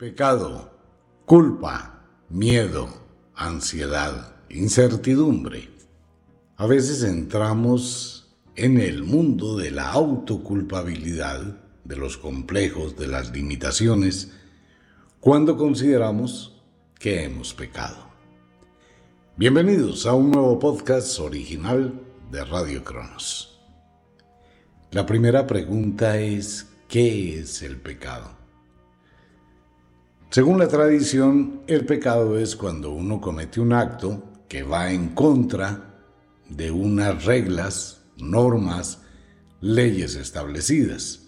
Pecado, culpa, miedo, ansiedad, incertidumbre. A veces entramos en el mundo de la autoculpabilidad, de los complejos, de las limitaciones, cuando consideramos que hemos pecado. Bienvenidos a un nuevo podcast original de Radio Cronos. La primera pregunta es, ¿qué es el pecado? Según la tradición, el pecado es cuando uno comete un acto que va en contra de unas reglas, normas, leyes establecidas.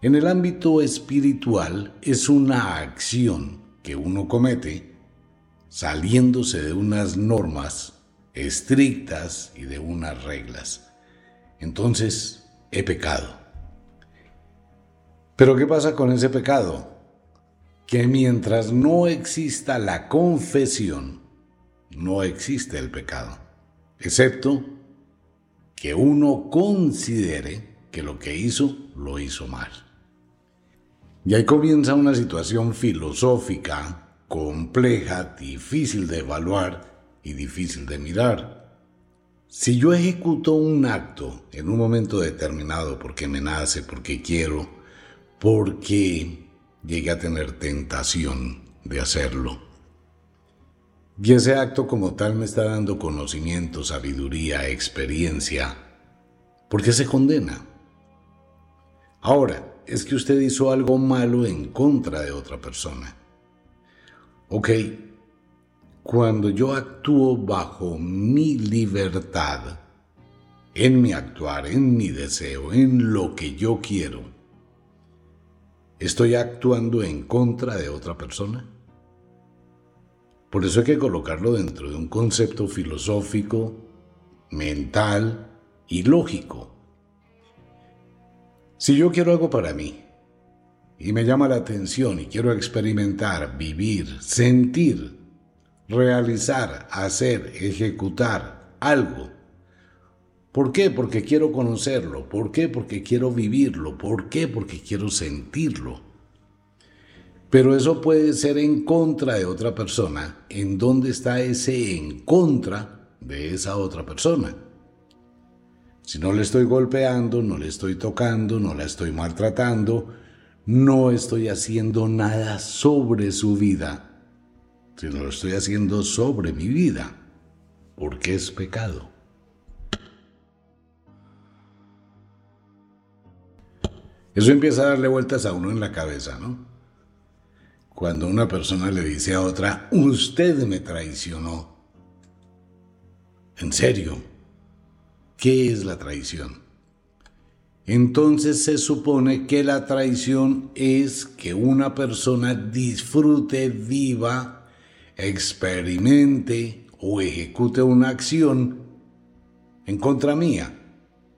En el ámbito espiritual es una acción que uno comete saliéndose de unas normas estrictas y de unas reglas. Entonces, he pecado. Pero ¿qué pasa con ese pecado? Que mientras no exista la confesión, no existe el pecado, excepto que uno considere que lo que hizo lo hizo mal. Y ahí comienza una situación filosófica, compleja, difícil de evaluar y difícil de mirar. Si yo ejecuto un acto en un momento determinado porque me nace, porque quiero, porque llegué a tener tentación de hacerlo. Y ese acto como tal me está dando conocimiento, sabiduría, experiencia. ¿Por qué se condena? Ahora, es que usted hizo algo malo en contra de otra persona. Ok, cuando yo actúo bajo mi libertad, en mi actuar, en mi deseo, en lo que yo quiero, ¿Estoy actuando en contra de otra persona? Por eso hay que colocarlo dentro de un concepto filosófico, mental y lógico. Si yo quiero algo para mí y me llama la atención y quiero experimentar, vivir, sentir, realizar, hacer, ejecutar algo ¿Por qué? Porque quiero conocerlo. ¿Por qué? Porque quiero vivirlo. ¿Por qué? Porque quiero sentirlo. Pero eso puede ser en contra de otra persona. ¿En dónde está ese en contra de esa otra persona? Si no le estoy golpeando, no le estoy tocando, no la estoy maltratando, no estoy haciendo nada sobre su vida, sino lo estoy haciendo sobre mi vida, porque es pecado. Eso empieza a darle vueltas a uno en la cabeza, ¿no? Cuando una persona le dice a otra, usted me traicionó. ¿En serio? ¿Qué es la traición? Entonces se supone que la traición es que una persona disfrute, viva, experimente o ejecute una acción en contra mía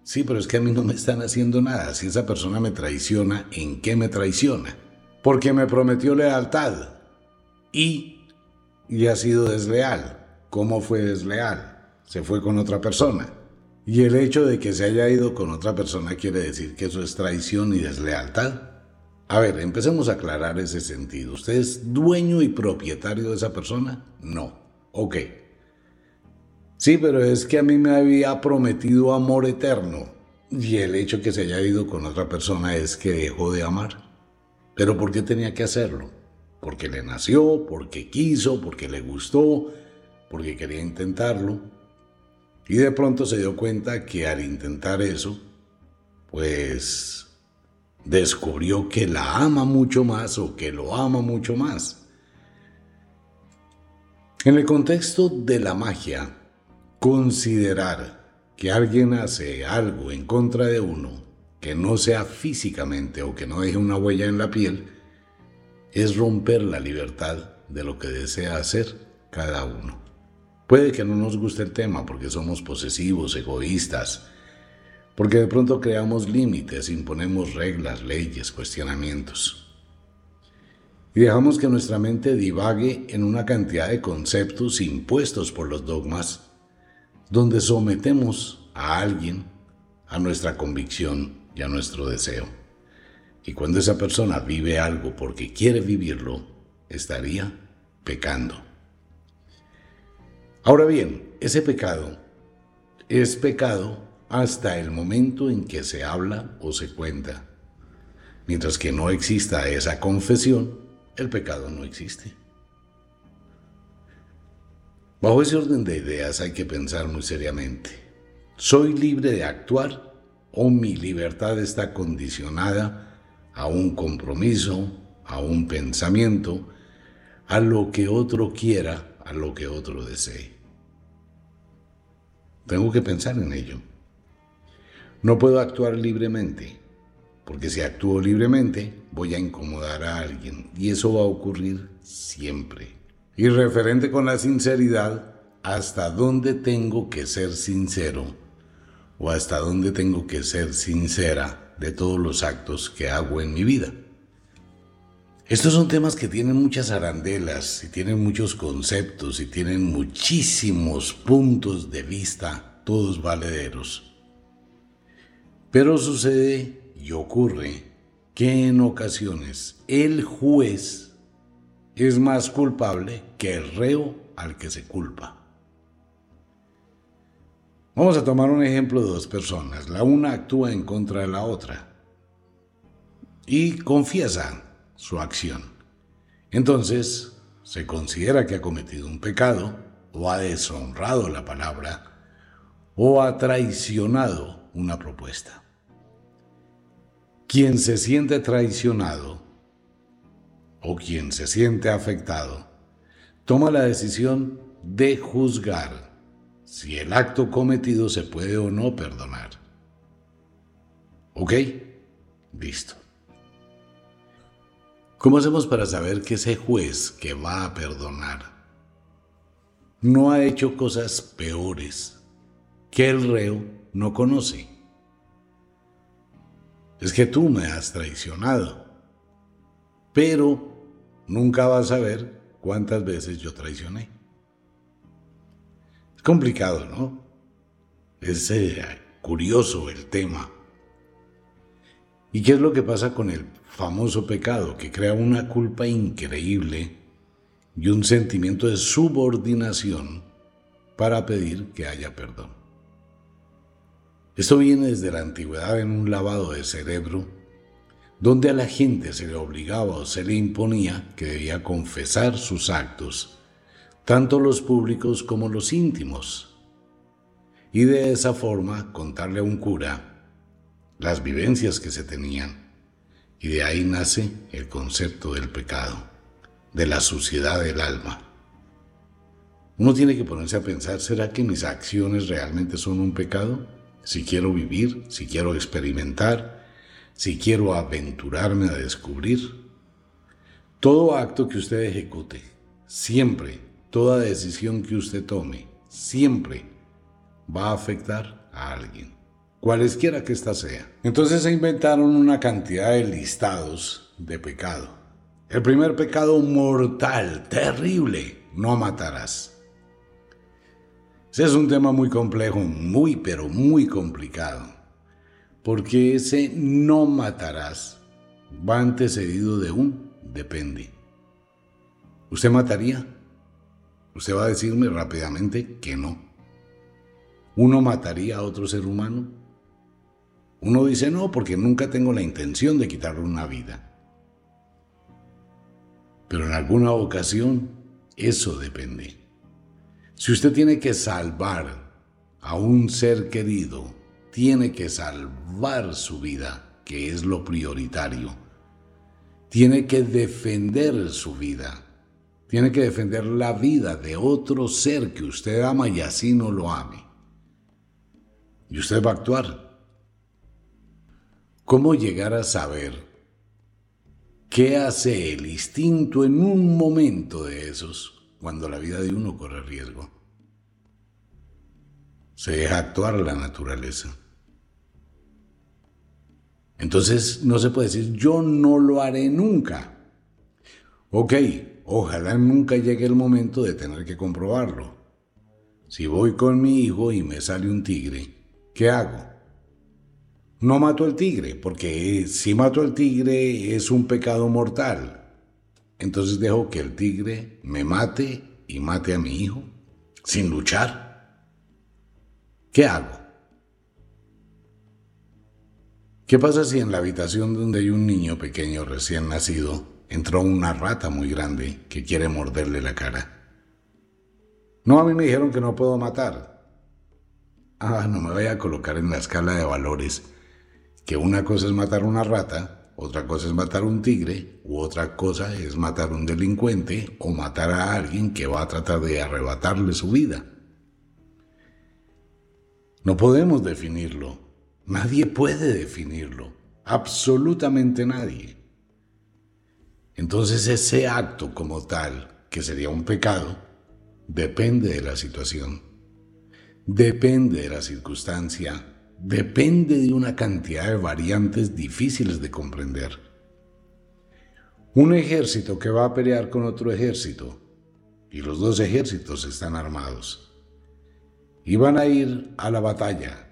Sí, pero es que a mí no me están haciendo nada. Si esa persona me traiciona, ¿en qué me traiciona? Porque me prometió lealtad y, y ha sido desleal. ¿Cómo fue desleal? Se fue con otra persona. Y el hecho de que se haya ido con otra persona quiere decir que eso es traición y deslealtad. A ver, empecemos a aclarar ese sentido. ¿Usted es dueño y propietario de esa persona? No. Ok. Sí, pero es que a mí me había prometido amor eterno y el hecho que se haya ido con otra persona es que dejó de amar. Pero ¿por qué tenía que hacerlo? Porque le nació, porque quiso, porque le gustó, porque quería intentarlo. Y de pronto se dio cuenta que al intentar eso, pues descubrió que la ama mucho más o que lo ama mucho más. En el contexto de la magia, Considerar que alguien hace algo en contra de uno que no sea físicamente o que no deje una huella en la piel es romper la libertad de lo que desea hacer cada uno. Puede que no nos guste el tema porque somos posesivos, egoístas, porque de pronto creamos límites, imponemos reglas, leyes, cuestionamientos. Y dejamos que nuestra mente divague en una cantidad de conceptos impuestos por los dogmas donde sometemos a alguien a nuestra convicción y a nuestro deseo. Y cuando esa persona vive algo porque quiere vivirlo, estaría pecando. Ahora bien, ese pecado es pecado hasta el momento en que se habla o se cuenta. Mientras que no exista esa confesión, el pecado no existe. Bajo ese orden de ideas hay que pensar muy seriamente. ¿Soy libre de actuar o mi libertad está condicionada a un compromiso, a un pensamiento, a lo que otro quiera, a lo que otro desee? Tengo que pensar en ello. No puedo actuar libremente, porque si actúo libremente voy a incomodar a alguien y eso va a ocurrir siempre. Y referente con la sinceridad, ¿hasta dónde tengo que ser sincero? ¿O hasta dónde tengo que ser sincera de todos los actos que hago en mi vida? Estos son temas que tienen muchas arandelas y tienen muchos conceptos y tienen muchísimos puntos de vista, todos valederos. Pero sucede y ocurre que en ocasiones el juez es más culpable que el reo al que se culpa. Vamos a tomar un ejemplo de dos personas. La una actúa en contra de la otra y confiesa su acción. Entonces, se considera que ha cometido un pecado, o ha deshonrado la palabra, o ha traicionado una propuesta. Quien se siente traicionado o quien se siente afectado toma la decisión de juzgar si el acto cometido se puede o no perdonar. ¿Ok? Listo. ¿Cómo hacemos para saber que ese juez que va a perdonar no ha hecho cosas peores que el reo no conoce? Es que tú me has traicionado, pero nunca vas a ver cuántas veces yo traicioné. Es complicado, ¿no? Es eh, curioso el tema. ¿Y qué es lo que pasa con el famoso pecado que crea una culpa increíble y un sentimiento de subordinación para pedir que haya perdón. Esto viene desde la antigüedad en un lavado de cerebro, donde a la gente se le obligaba o se le imponía que debía confesar sus actos, tanto los públicos como los íntimos, y de esa forma contarle a un cura las vivencias que se tenían y de ahí nace el concepto del pecado, de la suciedad del alma. Uno tiene que ponerse a pensar, ¿será que mis acciones realmente son un pecado? Si quiero vivir, si quiero experimentar, si quiero aventurarme a descubrir. Todo acto que usted ejecute, siempre, toda decisión que usted tome, siempre va a afectar a alguien cualesquiera que ésta sea. Entonces se inventaron una cantidad de listados de pecado. El primer pecado mortal, terrible, no matarás. Ese es un tema muy complejo, muy, pero muy complicado, porque ese no matarás va antecedido de un depende. ¿Usted mataría? Usted va a decirme rápidamente que no. ¿Uno mataría a otro ser humano? Uno dice no porque nunca tengo la intención de quitarle una vida. Pero en alguna ocasión eso depende. Si usted tiene que salvar a un ser querido, tiene que salvar su vida, que es lo prioritario. Tiene que defender su vida. Tiene que defender la vida de otro ser que usted ama y así no lo ame. Y usted va a actuar ¿Cómo llegar a saber qué hace el instinto en un momento de esos cuando la vida de uno corre riesgo? Se deja actuar la naturaleza. Entonces no se puede decir yo no lo haré nunca. Ok, ojalá nunca llegue el momento de tener que comprobarlo. Si voy con mi hijo y me sale un tigre, ¿qué hago? no mato al tigre, porque si mato al tigre es un pecado mortal. Entonces dejo que el tigre me mate y mate a mi hijo sin luchar. ¿Qué hago? ¿Qué pasa si en la habitación donde hay un niño pequeño recién nacido entró una rata muy grande que quiere morderle la cara? No, a mí me dijeron que no puedo matar. Ah, no me voy a colocar en la escala de valores que una cosa es matar una rata, otra cosa es matar un tigre, u otra cosa es matar un delincuente o matar a alguien que va a tratar de arrebatarle su vida. No podemos definirlo. Nadie puede definirlo. Absolutamente nadie. Entonces ese acto como tal, que sería un pecado, depende de la situación, depende de la circunstancia, depende de una cantidad de variantes difíciles de comprender. Un ejército que va a pelear con otro ejército, y los dos ejércitos están armados, y van a ir a la batalla,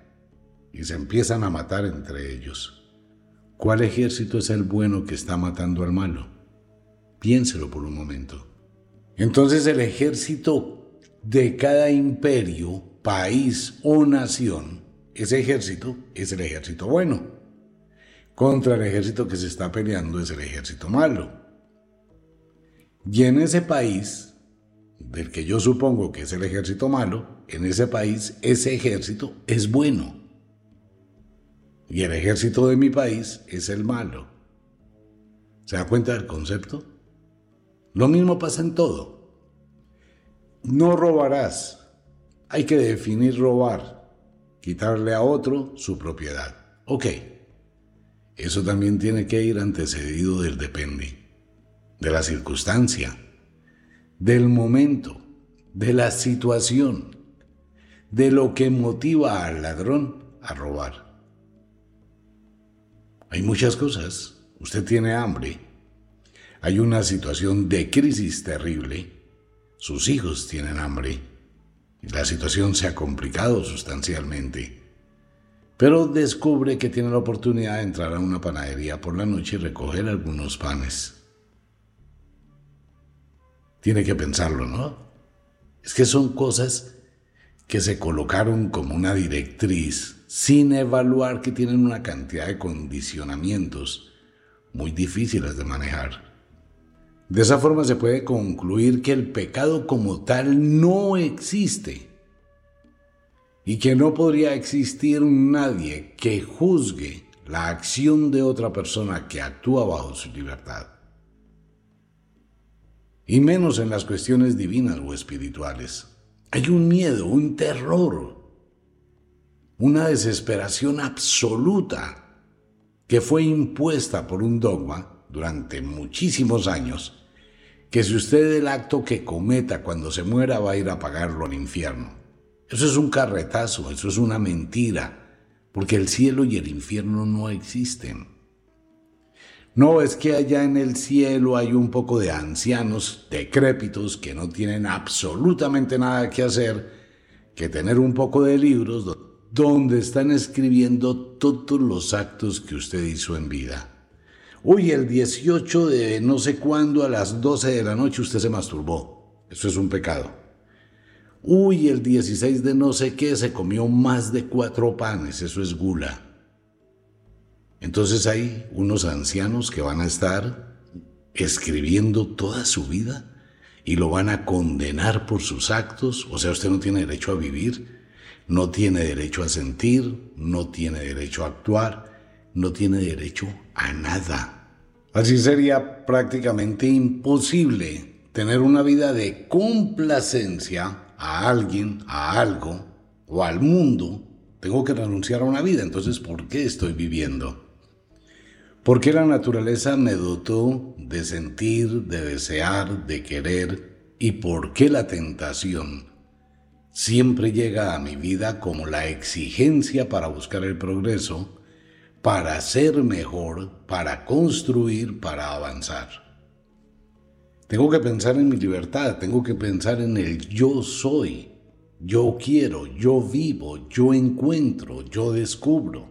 y se empiezan a matar entre ellos. ¿Cuál ejército es el bueno que está matando al malo? Piénselo por un momento. Entonces el ejército de cada imperio, país o nación ese ejército es el ejército bueno. Contra el ejército que se está peleando es el ejército malo. Y en ese país, del que yo supongo que es el ejército malo, en ese país ese ejército es bueno. Y el ejército de mi país es el malo. ¿Se da cuenta del concepto? Lo mismo pasa en todo. No robarás. Hay que definir robar quitarle a otro su propiedad. Ok, eso también tiene que ir antecedido del depende, de la circunstancia, del momento, de la situación, de lo que motiva al ladrón a robar. Hay muchas cosas. Usted tiene hambre. Hay una situación de crisis terrible. Sus hijos tienen hambre la situación se ha complicado sustancialmente. Pero descubre que tiene la oportunidad de entrar a una panadería por la noche y recoger algunos panes. Tiene que pensarlo, ¿no? Es que son cosas que se colocaron como una directriz sin evaluar que tienen una cantidad de condicionamientos muy difíciles de manejar. De esa forma se puede concluir que el pecado como tal no existe y que no podría existir nadie que juzgue la acción de otra persona que actúa bajo su libertad. Y menos en las cuestiones divinas o espirituales. Hay un miedo, un terror, una desesperación absoluta que fue impuesta por un dogma durante muchísimos años que si usted el acto que cometa cuando se muera va a ir a pagarlo al infierno. Eso es un carretazo, eso es una mentira, porque el cielo y el infierno no existen. No es que allá en el cielo hay un poco de ancianos decrépitos que no tienen absolutamente nada que hacer que tener un poco de libros donde están escribiendo todos los actos que usted hizo en vida. Uy, el 18 de no sé cuándo a las 12 de la noche usted se masturbó. Eso es un pecado. Uy, el 16 de no sé qué se comió más de cuatro panes. Eso es gula. Entonces hay unos ancianos que van a estar escribiendo toda su vida y lo van a condenar por sus actos. O sea, usted no tiene derecho a vivir, no tiene derecho a sentir, no tiene derecho a actuar no tiene derecho a nada. Así sería prácticamente imposible tener una vida de complacencia a alguien, a algo o al mundo. Tengo que renunciar a una vida, entonces ¿por qué estoy viviendo? ¿Por qué la naturaleza me dotó de sentir, de desear, de querer? ¿Y por qué la tentación siempre llega a mi vida como la exigencia para buscar el progreso? para ser mejor, para construir, para avanzar. Tengo que pensar en mi libertad, tengo que pensar en el yo soy, yo quiero, yo vivo, yo encuentro, yo descubro.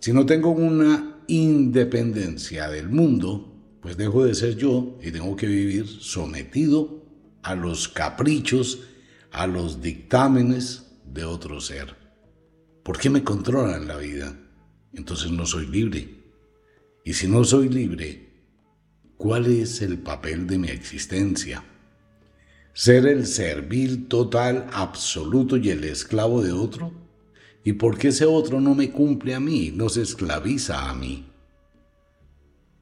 Si no tengo una independencia del mundo, pues dejo de ser yo y tengo que vivir sometido a los caprichos, a los dictámenes de otro ser. ¿Por qué me controlan la vida? Entonces no soy libre. Y si no soy libre, ¿cuál es el papel de mi existencia? ¿Ser el servil total, absoluto y el esclavo de otro? ¿Y por qué ese otro no me cumple a mí, no se esclaviza a mí?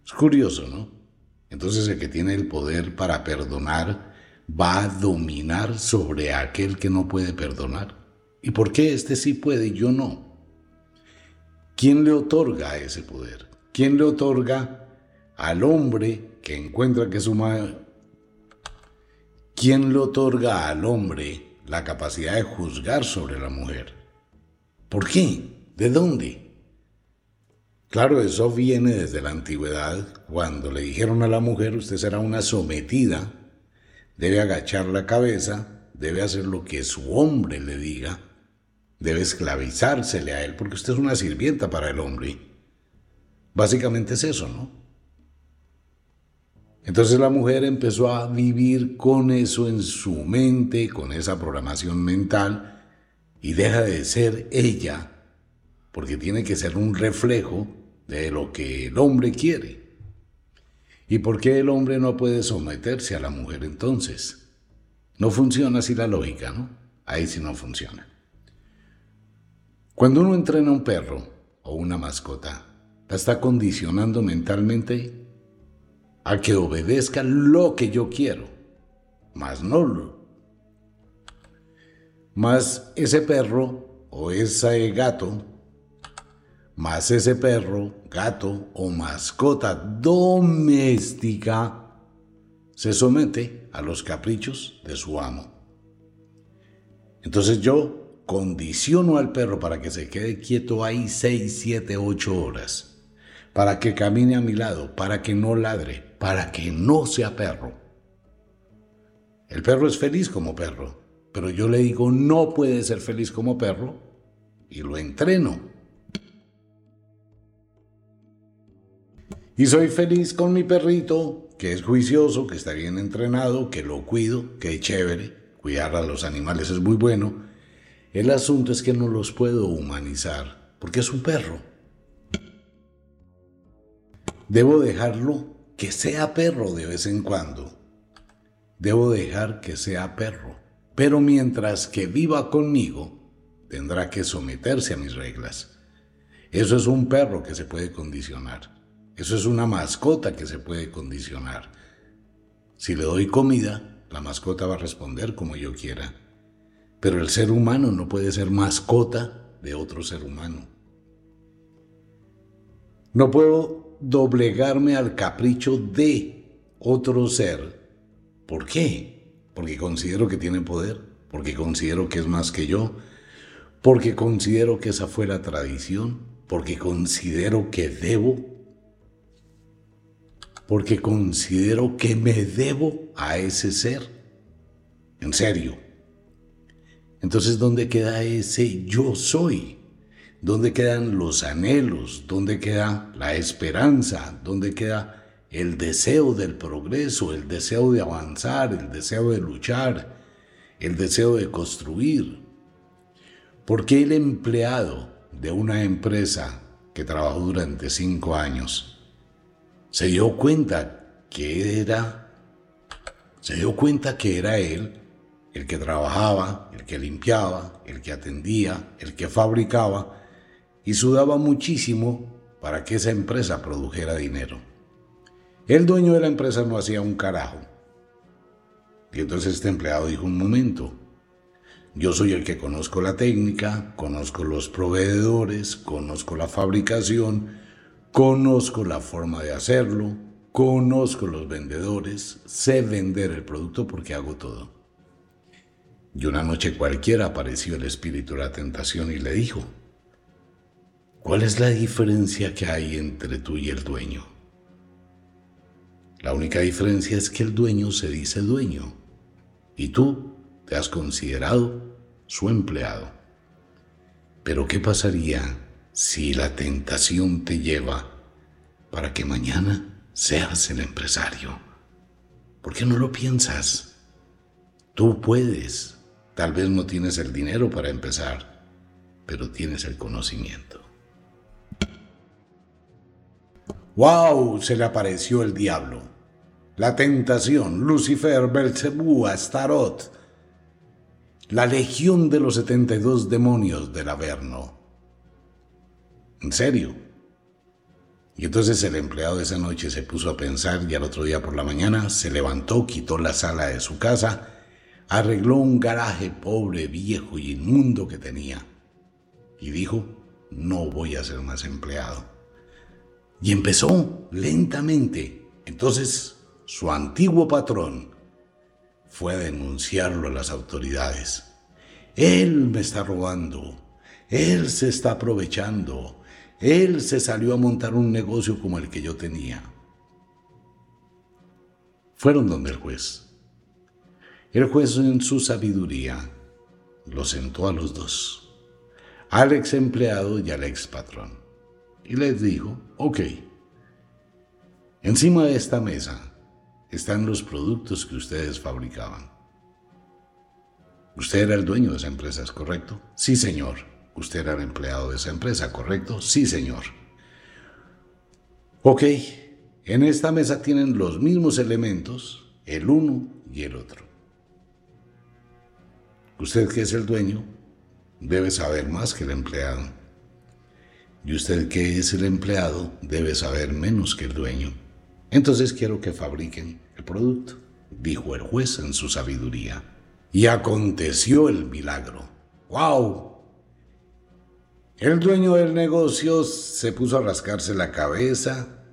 Es curioso, ¿no? Entonces el que tiene el poder para perdonar va a dominar sobre aquel que no puede perdonar. ¿Y por qué este sí puede y yo no? ¿Quién le otorga ese poder? ¿Quién le otorga al hombre que encuentra que su madre... ¿Quién le otorga al hombre la capacidad de juzgar sobre la mujer? ¿Por qué? ¿De dónde? Claro, eso viene desde la antigüedad, cuando le dijeron a la mujer, usted será una sometida, debe agachar la cabeza, debe hacer lo que su hombre le diga, debe esclavizársele a él, porque usted es una sirvienta para el hombre. Básicamente es eso, ¿no? Entonces la mujer empezó a vivir con eso en su mente, con esa programación mental, y deja de ser ella, porque tiene que ser un reflejo de lo que el hombre quiere. ¿Y por qué el hombre no puede someterse a la mujer entonces? No funciona así la lógica, ¿no? Ahí sí no funciona. Cuando uno entrena a un perro o una mascota, la está condicionando mentalmente a que obedezca lo que yo quiero, más no lo. Más ese perro o ese gato, más ese perro, gato o mascota doméstica se somete a los caprichos de su amo. Entonces yo condiciono al perro para que se quede quieto ahí 6, 7, 8 horas para que camine a mi lado, para que no ladre, para que no sea perro. El perro es feliz como perro, pero yo le digo no puede ser feliz como perro y lo entreno. Y soy feliz con mi perrito, que es juicioso, que está bien entrenado, que lo cuido, que es chévere. Cuidar a los animales es muy bueno. El asunto es que no los puedo humanizar, porque es un perro. Debo dejarlo que sea perro de vez en cuando. Debo dejar que sea perro. Pero mientras que viva conmigo, tendrá que someterse a mis reglas. Eso es un perro que se puede condicionar. Eso es una mascota que se puede condicionar. Si le doy comida, la mascota va a responder como yo quiera. Pero el ser humano no puede ser mascota de otro ser humano. No puedo doblegarme al capricho de otro ser. ¿Por qué? Porque considero que tiene poder, porque considero que es más que yo, porque considero que esa fue la tradición, porque considero que debo, porque considero que me debo a ese ser. En serio. Entonces, ¿dónde queda ese yo soy? ¿Dónde quedan los anhelos? ¿Dónde queda la esperanza? ¿Dónde queda el deseo del progreso, el deseo de avanzar, el deseo de luchar, el deseo de construir? ¿Por qué el empleado de una empresa que trabajó durante cinco años se dio cuenta que era, se dio cuenta que era él el que trabajaba, el que limpiaba, el que atendía, el que fabricaba, y sudaba muchísimo para que esa empresa produjera dinero. El dueño de la empresa no hacía un carajo. Y entonces este empleado dijo, un momento, yo soy el que conozco la técnica, conozco los proveedores, conozco la fabricación, conozco la forma de hacerlo, conozco los vendedores, sé vender el producto porque hago todo. Y una noche cualquiera apareció el espíritu de la tentación y le dijo, ¿Cuál es la diferencia que hay entre tú y el dueño? La única diferencia es que el dueño se dice dueño y tú te has considerado su empleado. Pero ¿qué pasaría si la tentación te lleva para que mañana seas el empresario? ¿Por qué no lo piensas? Tú puedes. Tal vez no tienes el dinero para empezar, pero tienes el conocimiento. ¡Wow! Se le apareció el diablo. La tentación, Lucifer, Belcebú, Astarot, la legión de los 72 demonios del Averno. ¿En serio? Y entonces el empleado de esa noche se puso a pensar y al otro día por la mañana se levantó, quitó la sala de su casa, arregló un garaje pobre, viejo y inmundo que tenía y dijo, no voy a ser más empleado. Y empezó lentamente. Entonces su antiguo patrón fue a denunciarlo a las autoridades. Él me está robando, él se está aprovechando, él se salió a montar un negocio como el que yo tenía. Fueron donde el juez. El juez en su sabiduría lo sentó a los dos, al ex empleado y al ex patrón, y les dijo, ok, encima de esta mesa están los productos que ustedes fabricaban. Usted era el dueño de esa empresa, ¿es correcto? Sí, señor. Usted era el empleado de esa empresa, ¿correcto? Sí, señor. Ok, en esta mesa tienen los mismos elementos, el uno y el otro. Usted que es el dueño debe saber más que el empleado. Y usted que es el empleado debe saber menos que el dueño. Entonces quiero que fabriquen el producto, dijo el juez en su sabiduría. Y aconteció el milagro. ¡Wow! El dueño del negocio se puso a rascarse la cabeza.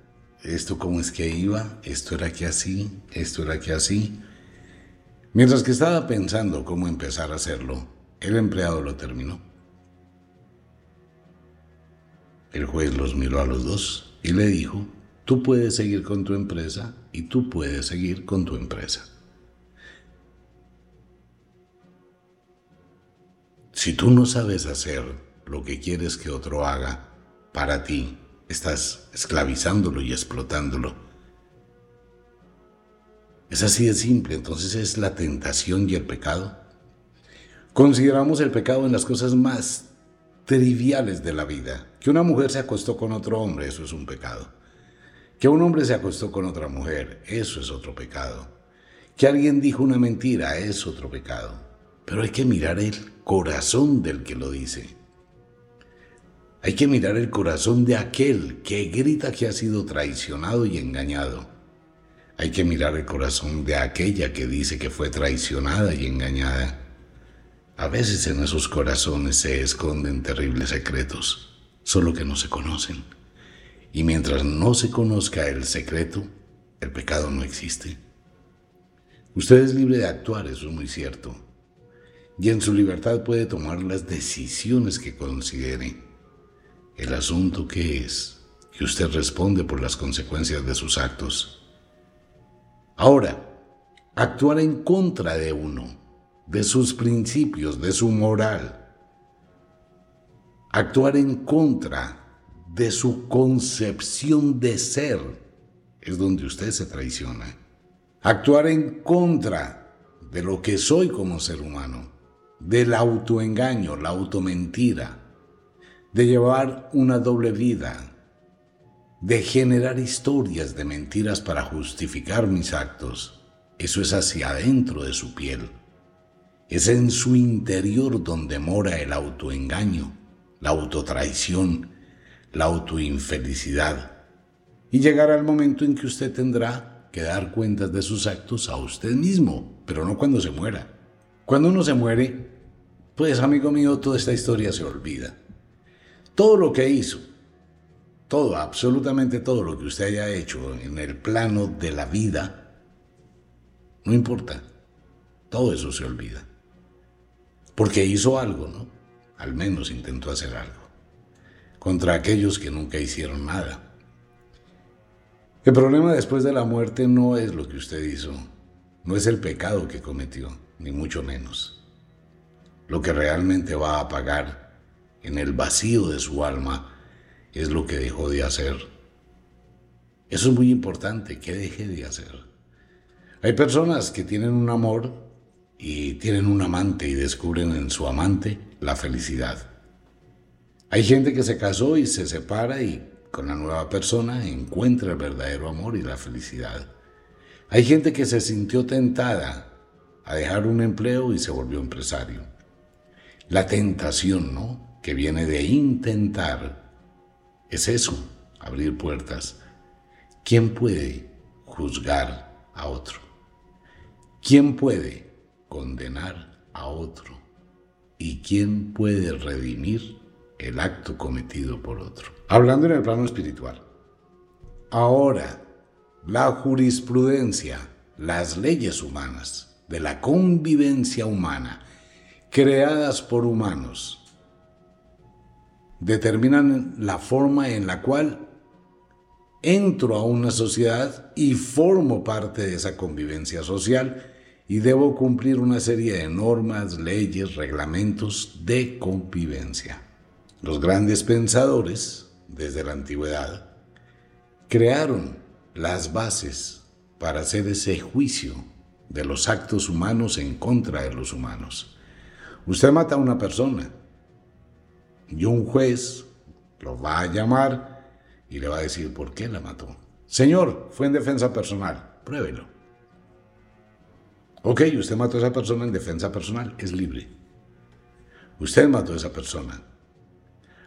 ¿Esto cómo es que iba? ¿Esto era que así? ¿Esto era que así? Mientras que estaba pensando cómo empezar a hacerlo, el empleado lo terminó. El juez los miró a los dos y le dijo, tú puedes seguir con tu empresa y tú puedes seguir con tu empresa. Si tú no sabes hacer lo que quieres que otro haga para ti, estás esclavizándolo y explotándolo. Es así de simple, entonces es la tentación y el pecado. Consideramos el pecado en las cosas más triviales de la vida. Que una mujer se acostó con otro hombre, eso es un pecado. Que un hombre se acostó con otra mujer, eso es otro pecado. Que alguien dijo una mentira, es otro pecado. Pero hay que mirar el corazón del que lo dice. Hay que mirar el corazón de aquel que grita que ha sido traicionado y engañado. Hay que mirar el corazón de aquella que dice que fue traicionada y engañada. A veces en esos corazones se esconden terribles secretos, solo que no se conocen. Y mientras no se conozca el secreto, el pecado no existe. Usted es libre de actuar, eso es muy cierto. Y en su libertad puede tomar las decisiones que considere el asunto que es que usted responde por las consecuencias de sus actos. Ahora, actuar en contra de uno, de sus principios, de su moral, actuar en contra de su concepción de ser, es donde usted se traiciona. Actuar en contra de lo que soy como ser humano, del autoengaño, la automentira, de llevar una doble vida, de generar historias de mentiras para justificar mis actos. Eso es hacia adentro de su piel. Es en su interior donde mora el autoengaño, la autotraición, la autoinfelicidad. Y llegará el momento en que usted tendrá que dar cuentas de sus actos a usted mismo, pero no cuando se muera. Cuando uno se muere, pues amigo mío, toda esta historia se olvida. Todo lo que hizo, todo, absolutamente todo lo que usted haya hecho en el plano de la vida, no importa, todo eso se olvida. Porque hizo algo, ¿no? Al menos intentó hacer algo. Contra aquellos que nunca hicieron nada. El problema después de la muerte no es lo que usted hizo, no es el pecado que cometió, ni mucho menos. Lo que realmente va a pagar en el vacío de su alma es lo que dejó de hacer. Eso es muy importante, que deje de hacer. Hay personas que tienen un amor y tienen un amante y descubren en su amante la felicidad. Hay gente que se casó y se separa y con la nueva persona encuentra el verdadero amor y la felicidad. Hay gente que se sintió tentada a dejar un empleo y se volvió empresario. La tentación, ¿no? Que viene de intentar, es eso, abrir puertas. ¿Quién puede juzgar a otro? ¿Quién puede condenar a otro? ¿Y quién puede redimir el acto cometido por otro? Hablando en el plano espiritual. Ahora, la jurisprudencia, las leyes humanas, de la convivencia humana, creadas por humanos, determinan la forma en la cual entro a una sociedad y formo parte de esa convivencia social y debo cumplir una serie de normas, leyes, reglamentos de convivencia. Los grandes pensadores, desde la antigüedad, crearon las bases para hacer ese juicio de los actos humanos en contra de los humanos. Usted mata a una persona y un juez lo va a llamar y le va a decir por qué la mató. Señor, fue en defensa personal, pruébelo. Ok, usted mató a esa persona en defensa personal, es libre. Usted mató a esa persona.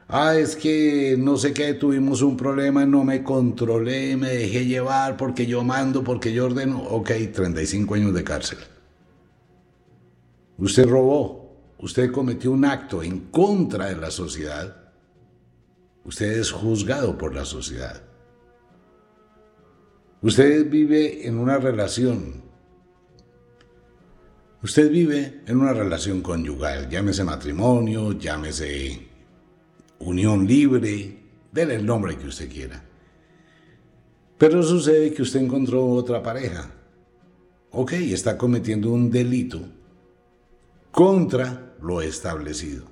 Ah, es que no sé qué, tuvimos un problema, no me controlé, me dejé llevar porque yo mando, porque yo ordeno. Ok, 35 años de cárcel. Usted robó, usted cometió un acto en contra de la sociedad. Usted es juzgado por la sociedad. Usted vive en una relación Usted vive en una relación conyugal, llámese matrimonio, llámese unión libre, denle el nombre que usted quiera. Pero sucede que usted encontró otra pareja. Ok, está cometiendo un delito contra lo establecido.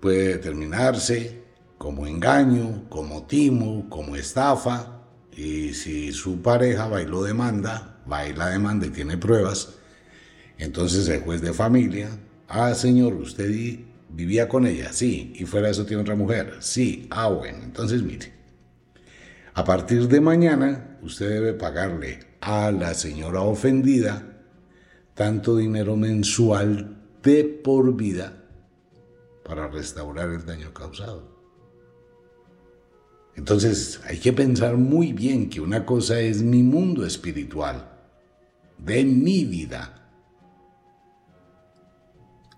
Puede determinarse como engaño, como timo, como estafa, y si su pareja lo demanda, va y la demanda y tiene pruebas, entonces el juez de familia, ah, señor, usted vivía con ella, sí, y fuera de eso tiene otra mujer, sí, ah, bueno, entonces mire, a partir de mañana usted debe pagarle a la señora ofendida tanto dinero mensual de por vida para restaurar el daño causado. Entonces hay que pensar muy bien que una cosa es mi mundo espiritual, de mi vida,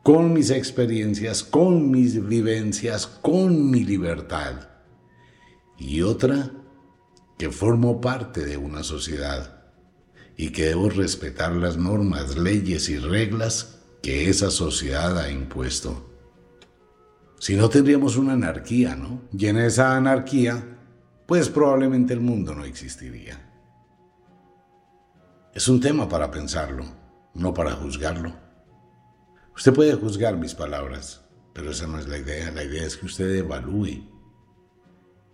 con mis experiencias, con mis vivencias, con mi libertad. Y otra, que formo parte de una sociedad y que debo respetar las normas, leyes y reglas que esa sociedad ha impuesto. Si no tendríamos una anarquía, ¿no? Y en esa anarquía, pues probablemente el mundo no existiría. Es un tema para pensarlo, no para juzgarlo. Usted puede juzgar mis palabras, pero esa no es la idea. La idea es que usted evalúe.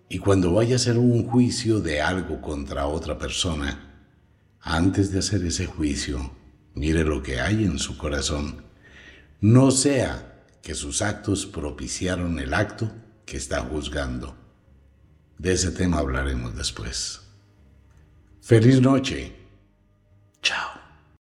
Y cuando vaya a hacer un juicio de algo contra otra persona, antes de hacer ese juicio, mire lo que hay en su corazón. No sea que sus actos propiciaron el acto que está juzgando. De ese tema hablaremos después. Feliz noche.